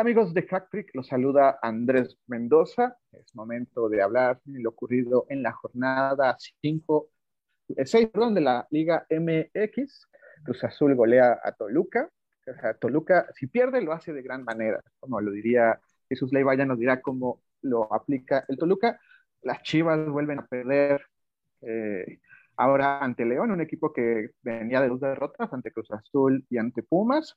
amigos de Hack Los saluda Andrés Mendoza. Es momento de hablar de lo ocurrido en la jornada 5, 6 eh, perdón, de la Liga MX. Cruz Azul golea a Toluca. O sea, Toluca, si pierde, lo hace de gran manera, como lo diría Jesús Leiva, ya nos dirá cómo lo aplica el Toluca. Las Chivas vuelven a perder eh, ahora ante León, un equipo que venía de dos derrotas, ante Cruz Azul y ante Pumas.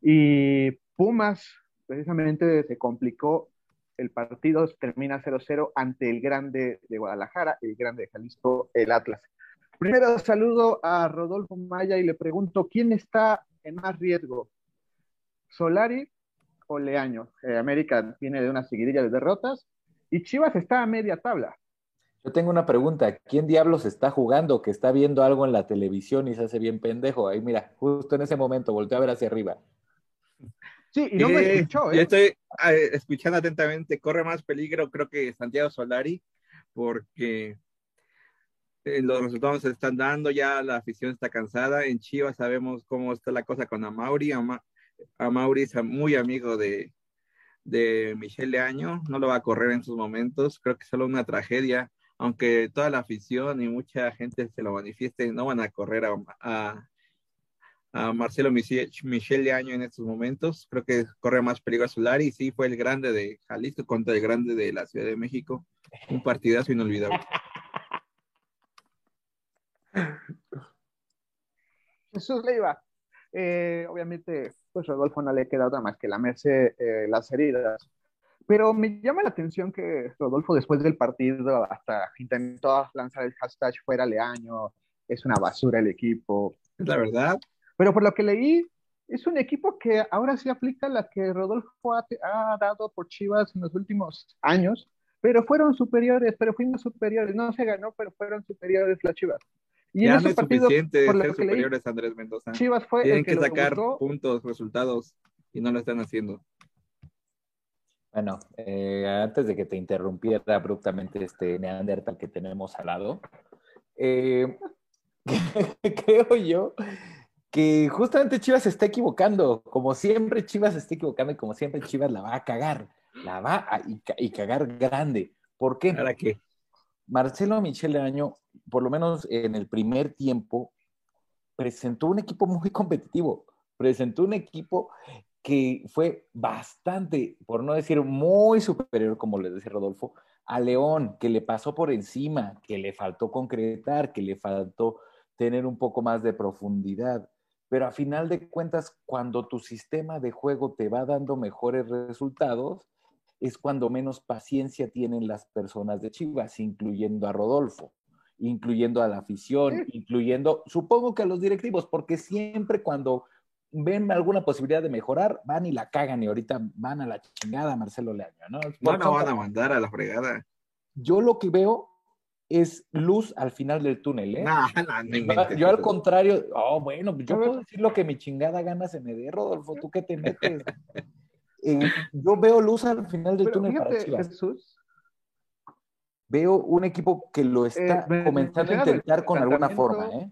Y Pumas precisamente se complicó el partido, termina 0-0 ante el grande de Guadalajara, el grande de Jalisco, el Atlas. Primero saludo a Rodolfo Maya y le pregunto, ¿quién está en más riesgo? ¿Solari o Leaño? Eh, América viene de una seguidilla de derrotas y Chivas está a media tabla. Yo tengo una pregunta. ¿Quién diablos está jugando que está viendo algo en la televisión y se hace bien pendejo? Ahí mira, justo en ese momento volteó a ver hacia arriba. Sí, y no me eh, escuchó, ¿eh? Yo estoy eh, escuchando atentamente. Corre más peligro, creo que Santiago Solari, porque eh, los resultados se están dando, ya la afición está cansada. En Chivas sabemos cómo está la cosa con Amauri. Amauri es muy amigo de, de Michelle Leaño, no lo va a correr en sus momentos. Creo que es solo una tragedia, aunque toda la afición y mucha gente se lo manifieste, no van a correr a a Marcelo Michel, de Año en estos momentos. Creo que corre más peligro a Solari y sí fue el grande de Jalisco contra el grande de la Ciudad de México. Un partidazo inolvidable. Jesús Leiva. Eh, obviamente, pues Rodolfo no le queda otra más que lamerse eh, las heridas. Pero me llama la atención que Rodolfo después del partido hasta intentó lanzar el hashtag fuera Leaño, es una basura el equipo. Es la verdad. Pero por lo que leí, es un equipo que ahora sí aplica la que Rodolfo ha, dado por Chivas en los últimos años, pero fueron superiores, pero fuimos superiores. No se ganó, pero fueron superiores las Chivas. Y ya en no es suficiente ser superiores, Andrés Mendoza. Chivas fue Tienen que, sacar puntos, resultados, y no lo están haciendo. Bueno, eh, antes de que te interrumpiera abruptamente este Neandertal que tenemos al lado, eh, creo yo que justamente Chivas se está equivocando. Como siempre, Chivas se está equivocando y como siempre, Chivas la va a cagar. La va a y, cagar grande. ¿Por qué? ¿Para qué? Marcelo Michel Año, por lo menos en el primer tiempo, presentó un equipo muy competitivo. Presentó un equipo que fue bastante, por no decir muy superior, como le decía Rodolfo, a León, que le pasó por encima, que le faltó concretar, que le faltó tener un poco más de profundidad pero a final de cuentas, cuando tu sistema de juego te va dando mejores resultados, es cuando menos paciencia tienen las personas de Chivas, incluyendo a Rodolfo, incluyendo a la afición, incluyendo, supongo que a los directivos, porque siempre cuando ven alguna posibilidad de mejorar, van y la cagan y ahorita van a la chingada Marcelo Leaño, ¿no? No, no van a mandar a la fregada. Yo lo que veo es luz al final del túnel, ¿eh? yo al contrario, oh, bueno, yo puedo decir lo que mi chingada gana se me dé, Rodolfo, ¿tú qué te metes? Eh, yo veo luz al final del túnel para Jesús. Veo un equipo que lo está eh, comenzando a intentar con alguna forma, ¿eh?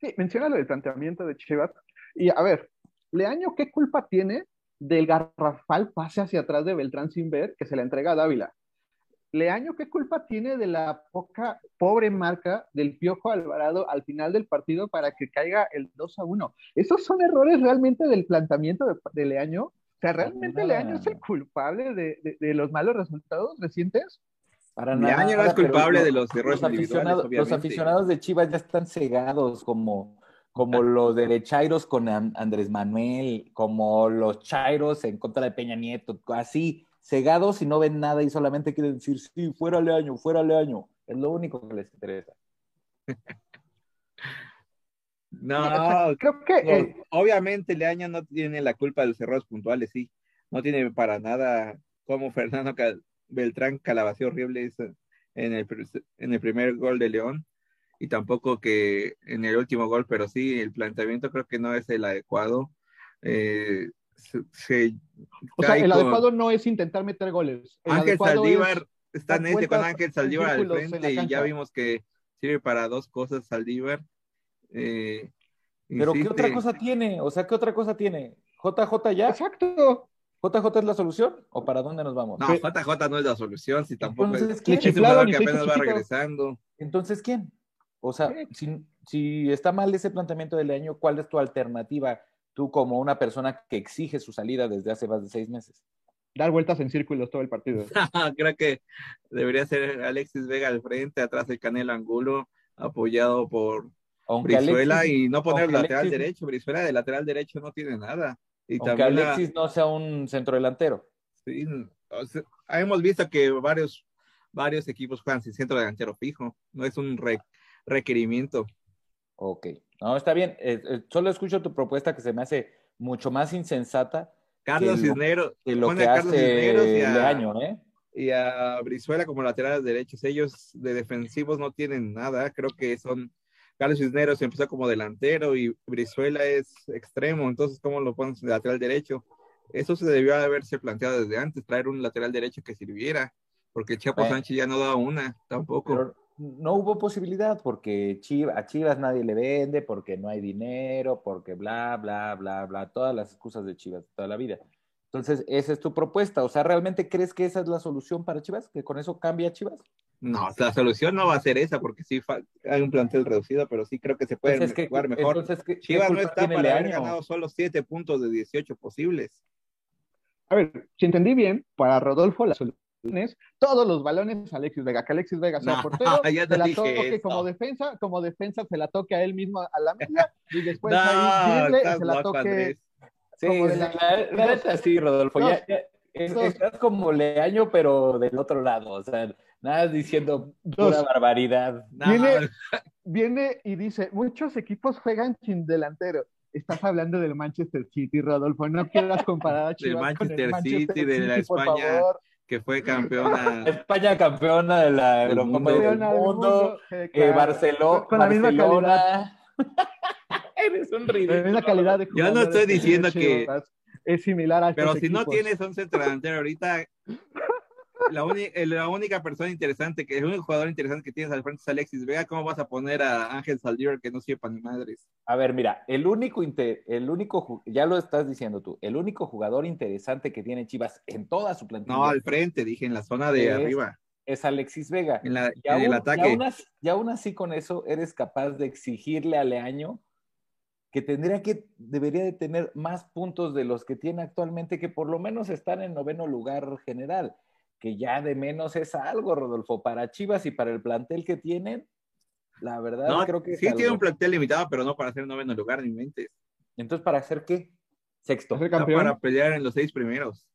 Sí, menciona lo del planteamiento de Chivas. Y a ver, Leaño, ¿qué culpa tiene del garrafal pase hacia atrás de Beltrán sin ver que se le entrega a Dávila? Leaño, ¿qué culpa tiene de la poca, pobre marca del Piojo Alvarado al final del partido para que caiga el 2 a 1? Esos son errores realmente del planteamiento de, Leaño. O sea, ¿realmente Leaño es el culpable de, los malos resultados recientes? Para Leaño no es culpable de los errores los aficionados, los aficionados de Chivas ya están cegados como, como los derechairos con Andrés Manuel, como los chairos en contra de Peña Nieto, así cegados y no ven nada y solamente quieren decir, sí, fuera Leaño, fuera Leaño. Es lo único que les interesa. No, creo que obviamente Leaño no tiene la culpa de los errores puntuales, sí. No tiene para nada como Fernando Beltrán Calabació horrible en el, en el primer gol de León y tampoco que en el último gol, pero sí, el planteamiento creo que no es el adecuado. Eh, o sea, el adecuado no es intentar meter goles. Ángel Saldívar está en este con Ángel Saldívar al frente y ya vimos que sirve para dos cosas Saldívar. Eh, Pero ¿qué otra cosa tiene? O sea, ¿qué otra cosa tiene? JJ ya. Exacto. ¿JJ es la solución? ¿O para dónde nos vamos? No, JJ no es la solución, si tampoco Entonces, es, ¿quién? es un jugador que apenas va regresando. Entonces, ¿quién? O sea, si, si, está mal ese planteamiento del año, ¿cuál es tu alternativa? Tú como una persona que exige su salida desde hace más de seis meses. Dar vueltas en círculos todo el partido. Creo que debería ser Alexis Vega al frente, atrás el Canelo Angulo, apoyado por aunque Brizuela y no poner lateral derecho. Brizuela de lateral derecho no tiene nada. Y aunque Alexis no sea un centro delantero. Sí, hemos visto que varios, varios equipos juegan sin centro delantero fijo. No es un requerimiento. Ok, no, está bien. Eh, eh, solo escucho tu propuesta que se me hace mucho más insensata. Carlos Cisneros. Que lo que hace y a, año, ¿eh? Y a Brizuela como laterales derechos. Ellos de defensivos no tienen nada. Creo que son Carlos Cisneros empezó como delantero y Brizuela es extremo, entonces ¿cómo lo pones de lateral derecho? Eso se debió haberse planteado desde antes, traer un lateral derecho que sirviera, porque Chapo eh. Sánchez ya no da una, tampoco. No hubo posibilidad porque a Chivas nadie le vende, porque no hay dinero, porque bla, bla, bla, bla, todas las excusas de Chivas toda la vida. Entonces, esa es tu propuesta. O sea, ¿realmente crees que esa es la solución para Chivas? ¿Que con eso cambia Chivas? No, la solución no va a ser esa, porque sí hay un plantel reducido, pero sí creo que se puede jugar mejor. Chivas no está para haber ganado solo 7 puntos de 18 posibles. A ver, si entendí bien, para Rodolfo la solución todos los balones a Alexis Vega, que Alexis Vega sea portero, se la toque como defensa, como defensa se la toque a él mismo a la media, y después ahí se la toque. Sí, la, la, sí, Rodolfo, ya, estás como Leaño, pero del otro lado, o sea, Nada diciendo pura barbaridad. Viene, viene y dice, muchos equipos juegan sin delantero. Estás hablando del Manchester City, Rodolfo. No quieras comparar a Chivas Manchester, con el Manchester City, de la España que fue campeona. España campeona de la Eurocopa del Mundo. Eh, Barcelona. Con la misma calidad. Eres un ridículo. La misma calidad de Yo no estoy diciendo que es similar a Pero si no tienes un centro delantero ahorita, la, la, única persona interesante, que el único jugador interesante que tienes al frente es Alexis Vega, ¿cómo vas a poner a Ángel Saldier que no sepa ni madres? A ver, mira, el único, el único, ya lo estás diciendo tú, el único jugador interesante que tiene Chivas en toda su plantilla. No, al frente, dije, en la zona de arriba. Es Alexis Vega. En, el ataque. Y aún, así, con eso eres capaz de exigirle a Leaño que tendría que, debería de tener más puntos de los que tiene actualmente, que por lo menos están en noveno lugar general que ya de menos es algo, Rodolfo, para Chivas y para el plantel que tienen, la verdad creo que... Sí, tiene un plantel limitado, pero no para ser noveno lugar, ni mentes. Entonces, ¿para hacer qué? Sexto. Para pelear en los seis primeros.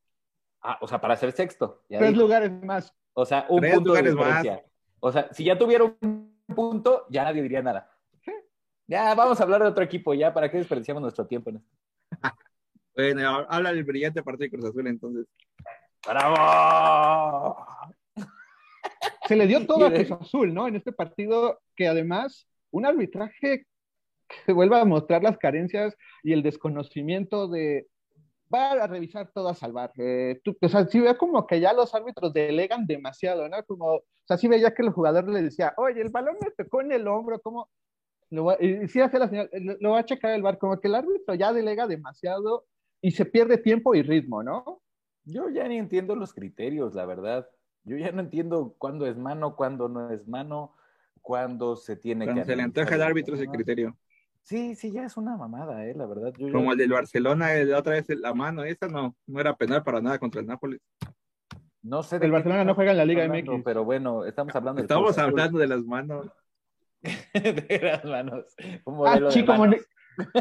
Ah, o sea, para ser sexto. Tres lugares más. O sea, un punto de diferencia. Más. O sea, si ya tuviera un punto, ya nadie diría nada. Ya, vamos a hablar de otro equipo, ya, ¿para qué desperdiciamos nuestro tiempo en esto? bueno, habla del brillante partido de Cruz Azul, entonces. ¡Bravo! Se le dio todo a Cruz Azul, ¿no? En este partido que además un arbitraje que vuelva a mostrar las carencias y el desconocimiento de va a revisar todo a salvar. Eh, o sea, sí ve como que ya los árbitros delegan demasiado, ¿no? Como, o sea, sí veía que el jugador le decía, oye, el balón me tocó en el hombro, ¿cómo? Lo y sí hace la señal, lo va a checar el bar, como que el árbitro ya delega demasiado y se pierde tiempo y ritmo, ¿no? Yo ya ni entiendo los criterios, la verdad. Yo ya no entiendo cuándo es mano, cuándo no es mano, cuándo se tiene Cuando que. se le antoja al árbitro ese criterio. Sí, sí, ya es una mamada, eh, la verdad. Como el del Barcelona, la otra vez la mano, esa no, no era penal para nada contra el Nápoles. No sé. El Barcelona no juega en la Liga MX. Pero bueno, estamos hablando. Estamos hablando de las manos. de las manos. ah, sí, como, en,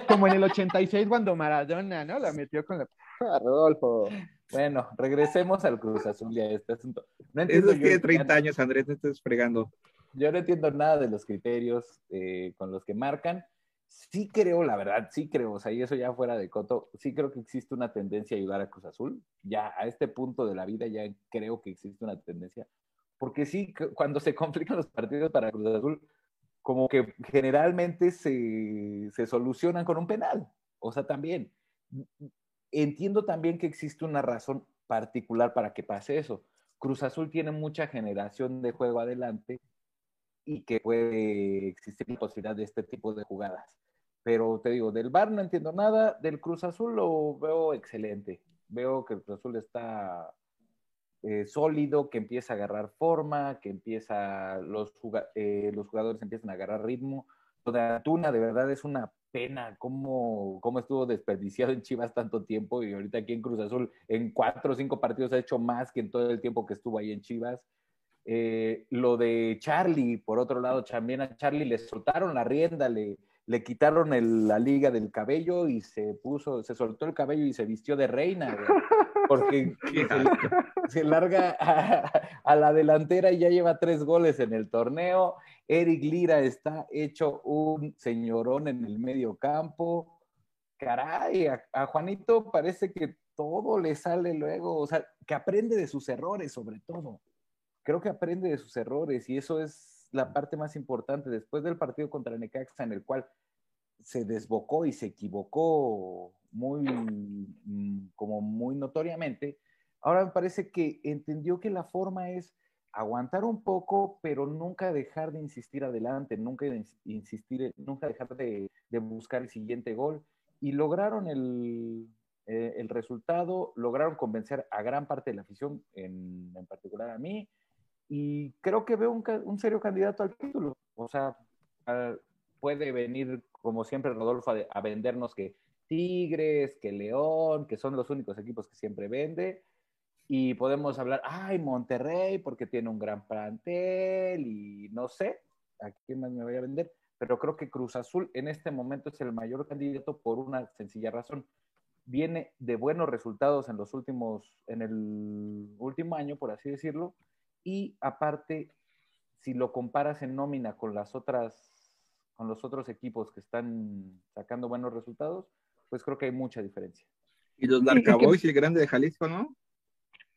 como en el 86 cuando Maradona, ¿no? La metió con la... Rodolfo. Bueno, regresemos al Cruz Azul y a este asunto. No entiendo Eso es que 30 años, Andrés, te estás fregando. Yo no entiendo nada de los criterios eh, con los que marcan. Sí creo, la verdad, sí creo, o sea, y eso ya fuera de coto, sí creo que existe una tendencia a ayudar a Cruz Azul. Ya a este punto de la vida ya creo que existe una tendencia. Porque sí, cuando se complican los partidos para Cruz Azul, como que generalmente se, se solucionan con un penal. O sea, también entiendo también que existe una razón particular para que pase eso. Cruz Azul tiene mucha generación de juego adelante y que puede existir la posibilidad de este tipo de jugadas. Pero te digo, del Bar no entiendo nada, del Cruz Azul lo veo excelente. Veo que el Cruz Azul está eh, sólido, que empieza a agarrar forma, que empieza, los, eh, los jugadores empiezan a agarrar ritmo. Lo de Antuna, de verdad, es una pena cómo, cómo estuvo desperdiciado en Chivas tanto tiempo y ahorita aquí en Cruz Azul en cuatro o cinco partidos ha hecho más que en todo el tiempo que estuvo ahí en Chivas. Eh, lo de Charlie, por otro lado, también a Charlie le soltaron la rienda, le, le quitaron la liga del cabello y se puso, se soltó el cabello y se vistió de reina, porque se, larga a, la delantera y ya lleva tres goles en el torneo. Eric Lira está hecho un señorón en el medio campo. Caray, a Juanito parece que todo le sale luego, o sea, que aprende de sus errores sobre todo. Creo que aprende de sus errores y eso es la parte más importante. Después del partido contra Necaxa, en el cual se desbocó y se equivocó muy, mm, como muy notoriamente, ahora me parece que entendió que la forma es aguantar un poco, pero nunca dejar de insistir adelante, nunca insistir, nunca dejar de, buscar el siguiente gol. Y lograron el, eh, el, resultado, lograron convencer a gran parte de la afición, en, en particular a mí, y creo que veo un, serio candidato al título. O sea, puede venir, como siempre, Rodolfo a, vendernos que Tigres, que León, que son los únicos equipos que siempre vende. Y podemos hablar, ay, Monterrey, porque tiene un gran plantel y no sé a quién más me voy a vender. Pero creo que Cruz Azul en este momento es el mayor candidato por una sencilla razón. Viene de buenos resultados en los últimos, en el último año, por así decirlo, y aparte, si lo comparas en nómina con las otras, con los otros equipos que están sacando buenos resultados, pues creo que hay mucha diferencia. Y los Larcaboys y el Grande de Jalisco, ¿no?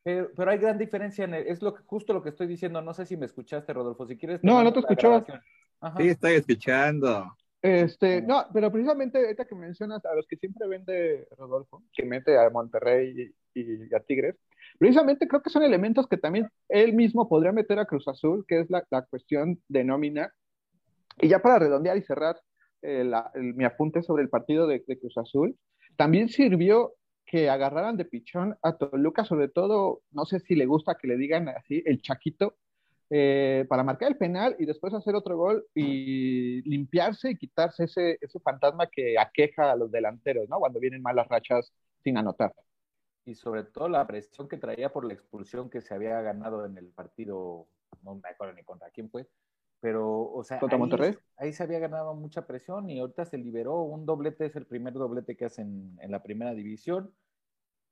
Pero, hay gran diferencia en es lo que, justo lo que estoy diciendo. No sé si me escuchaste, Rodolfo. Si quieres. No, no te escuchó. Sí, estoy escuchando. Este, no, pero precisamente ahorita que mencionas a los que siempre vende Rodolfo, que mete a Monterrey y a Tigres, Precisamente creo que son elementos que también él mismo podría meter a Cruz Azul, que es la, cuestión de nómina. Y ya para redondear y cerrar eh, mi apunte sobre el partido de, Cruz Azul, también sirvió que agarraran de pichón a Toluca, sobre todo, no sé si le gusta que le digan así, el Chaquito, eh, para marcar el penal y después hacer otro gol y limpiarse y quitarse ese, ese fantasma que aqueja a los delanteros, ¿no? Cuando vienen malas rachas sin anotar y sobre todo la presión que traía por la expulsión que se había ganado en el partido, no me acuerdo ni contra quién fue, pero, o sea, ¿Contra ahí, Monterrey? ahí se había ganado mucha presión y ahorita se liberó, un doblete es el primer doblete que hacen en la primera división.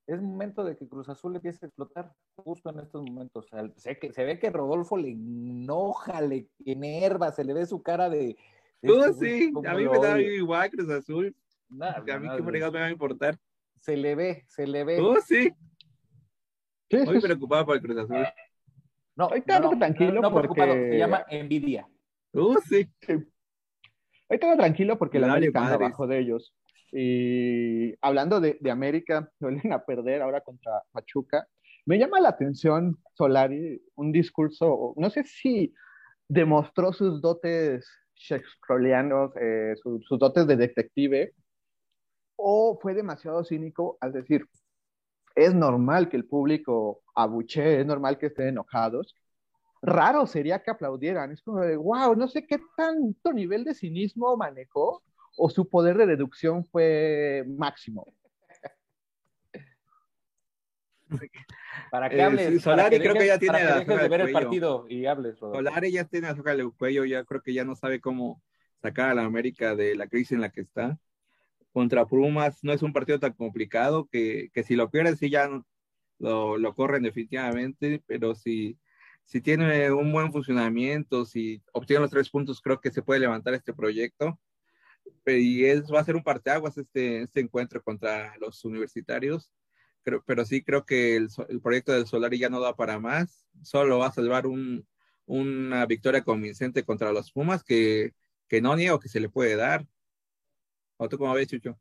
Es momento de que Cruz Azul empiece a explotar justo en estos momentos. O sea, se, que, se ve que Rodolfo le enoja, le enerva, se le ve su cara de... Todo este sí, a mí me da igual Cruz Azul. a mí qué me va a importar se le ve, se le ve. Oh, sí. Muy preocupado por el Cruz Azul. No, ahorita no, tranquilo no, porque... se llama envidia. Oh, sí. sí. Ahorita tranquilo porque la América anda abajo de ellos. Y hablando de, de América, suelen a perder ahora contra Pachuca. Me llama la atención, Solari, un discurso, no sé si demostró sus dotes shakespearianos, eh, sus dotes de detective, o fue demasiado cínico al decir, es normal que el público abuche, es normal que estén enojados. Raro sería que aplaudieran. Es como de, wow, no sé qué tanto nivel de cinismo manejó o su poder de deducción fue máximo. Para que hables. Eh, Solari creo que ya tiene la de ver el partido y hables. Solari ya tiene azúcar en el cuello, ya creo que ya no sabe cómo sacar a la América de la crisis en la que está contra Pumas no es un partido tan complicado que, que si lo pierden, sí ya lo, lo, corren definitivamente, pero si, si tiene un buen funcionamiento, si obtiene los tres puntos, creo que se puede levantar este proyecto. Y es, va a ser un parteaguas este, este encuentro contra los universitarios. Creo, pero sí creo que el, el, proyecto del Solari ya no da para más. Solo va a salvar un, una victoria convincente contra los Pumas que, que no niego que se le puede dar. ¿O tú cómo ves, Chucho?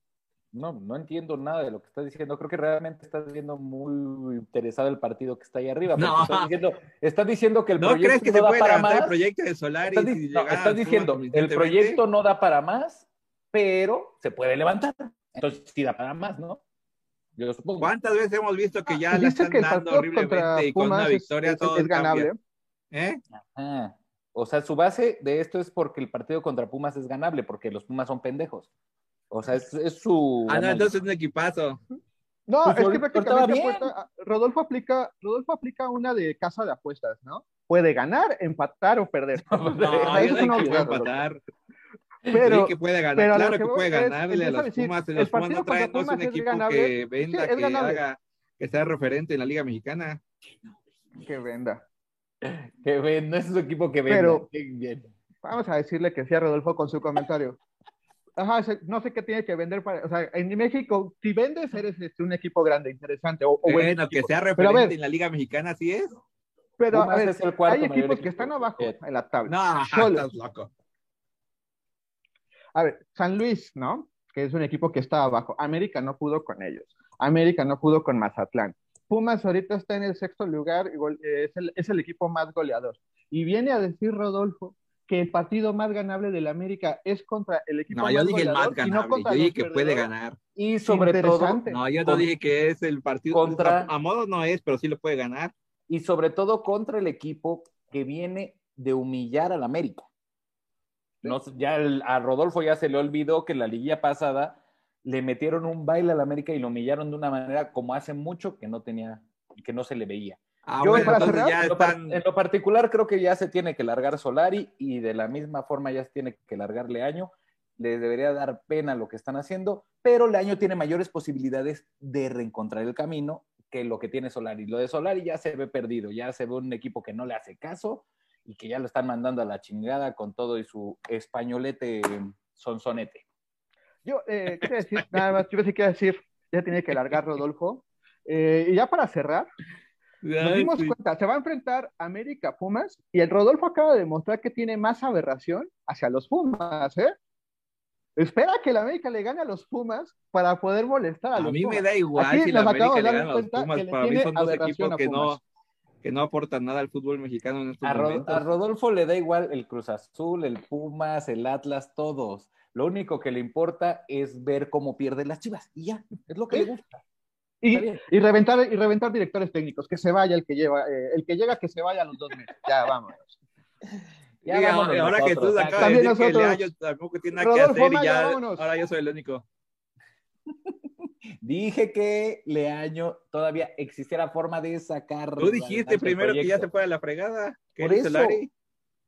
No, no entiendo nada de lo que estás diciendo. Creo que realmente estás viendo muy interesado el partido que está ahí arriba. No. Estás diciendo, estás diciendo que el proyecto crees que no se da puede para más. el proyecto de Solari? Estás, estás diciendo, el proyecto no da para más pero se puede levantar. Entonces, sí da para más, ¿no? Yo supongo. ¿Cuántas veces hemos visto que ya la están dando horriblemente y con una victoria todo es, ganable? ¿Eh? O sea, su base de esto es porque el partido contra Pumas es ganable, porque los Pumas son pendejos. O sea, es, su. Ah, no, entonces es un equipazo. No, pues es que prácticamente Rodolfo aplica, Rodolfo aplica una de casa de apuestas, ¿no? Puede ganar, empatar o perder. No, no eso es puede empatar. Pero, sí que puede ganar, claro que, puede ganarle a los Pumas. los Pumas no, traen, no es un equipo que venda, que haga, que sea referente en la Liga Mexicana. Que venda. Que venda, es un equipo que venda. Pero, vamos a decirle que sí a Rodolfo con su comentario. Ajá, no sé qué tiene que vender para, o sea, en México, si vendes, eres este, un equipo grande, interesante. O, bueno, que sea referente en la Liga Mexicana, sí es. Pero a ver, hay equipos que están abajo en la tabla. No, estás loco. A ver, San Luis, ¿no? Que es un equipo que está abajo. América no pudo con ellos. América no pudo con Mazatlán. Pumas ahorita está en el sexto lugar, es el, es el equipo más goleador. Y viene a decir Rodolfo que el partido más ganable del América es contra el equipo no, yo dije el más ganable, yo dije que puede ganar. Y sobre todo, no, yo no dije que es el partido contra a, modo no es, pero sí lo puede ganar. Y sobre todo contra el equipo que viene de humillar al América. No, ya a Rodolfo ya se le olvidó que la liguilla pasada le metieron un baile al América y lo humillaron de una manera como hace mucho que no tenía, que no se le veía. Ah, Yo, para cerrar, en, lo, particular, creo que ya se tiene que largar Solari y de la misma forma ya se tiene que largar Leaño. Les debería dar pena lo que están haciendo, pero Leaño tiene mayores posibilidades de reencontrar el camino que lo que tiene Solari. Lo de Solari ya se ve perdido, ya se ve un equipo que no le hace caso y que ya lo están mandando a la chingada con todo y su españolete sonsonete. Yo, eh, quiero decir, nada más, yo sí quiero decir, ya tiene que largar Rodolfo. Eh, y ya para cerrar, nos dimos cuenta, se va a enfrentar América Pumas y el Rodolfo acaba de demostrar que tiene más aberración hacia los Pumas, ¿eh? Espera que el América le gane a los Pumas para poder molestar a, los Pumas. A mí me da igual si la América le gana a los Pumas, para mí son dos equipos que no, que no aportan nada al fútbol mexicano en estos a momentos. A Rodolfo le da igual el Cruz Azul, el Pumas, el Atlas, todos. Lo único que le importa es ver cómo pierden las chivas y ya, es lo que le gusta. Y, reventar, y reventar directores técnicos, que se vaya el que lleva, eh, el que llega que se vaya a los dos meses. Ya, vámonos. Ya, ahora que tú acabas de decir que Leaño tampoco tiene nada que hacer y ya, ahora yo soy el único. Dije que Leaño todavía existiera forma de sacar. Tú dijiste primero que ya se fue a la fregada. Por eso,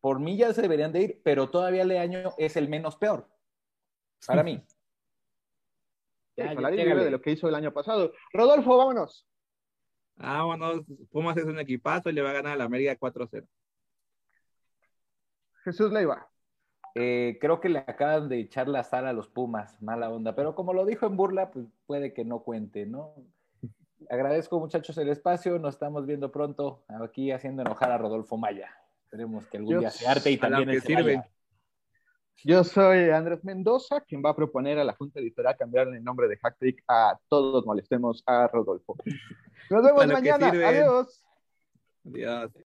por mí ya se deberían de ir, pero todavía Leaño es el menos peor. Para mí. De lo que hizo el año pasado. Rodolfo, vámonos. Vámonos. Pumas es un equipazo y le va a ganar a la América 4-0. Jesús Leiva. Eh, creo que le acaban de echar la sal a los Pumas, mala onda, pero como lo dijo en burla, pues puede que no cuente, ¿no? Agradezco muchachos el espacio, nos estamos viendo pronto aquí haciendo enojar a Rodolfo Maya. Esperemos que algún día se arte y también se sirve. Yo soy Andrés Mendoza, quien va a proponer a la Junta Editorial cambiar el nombre de Hacktrick a Todos Molestemos a Rodolfo. Nos vemos mañana. Adiós. Adiós.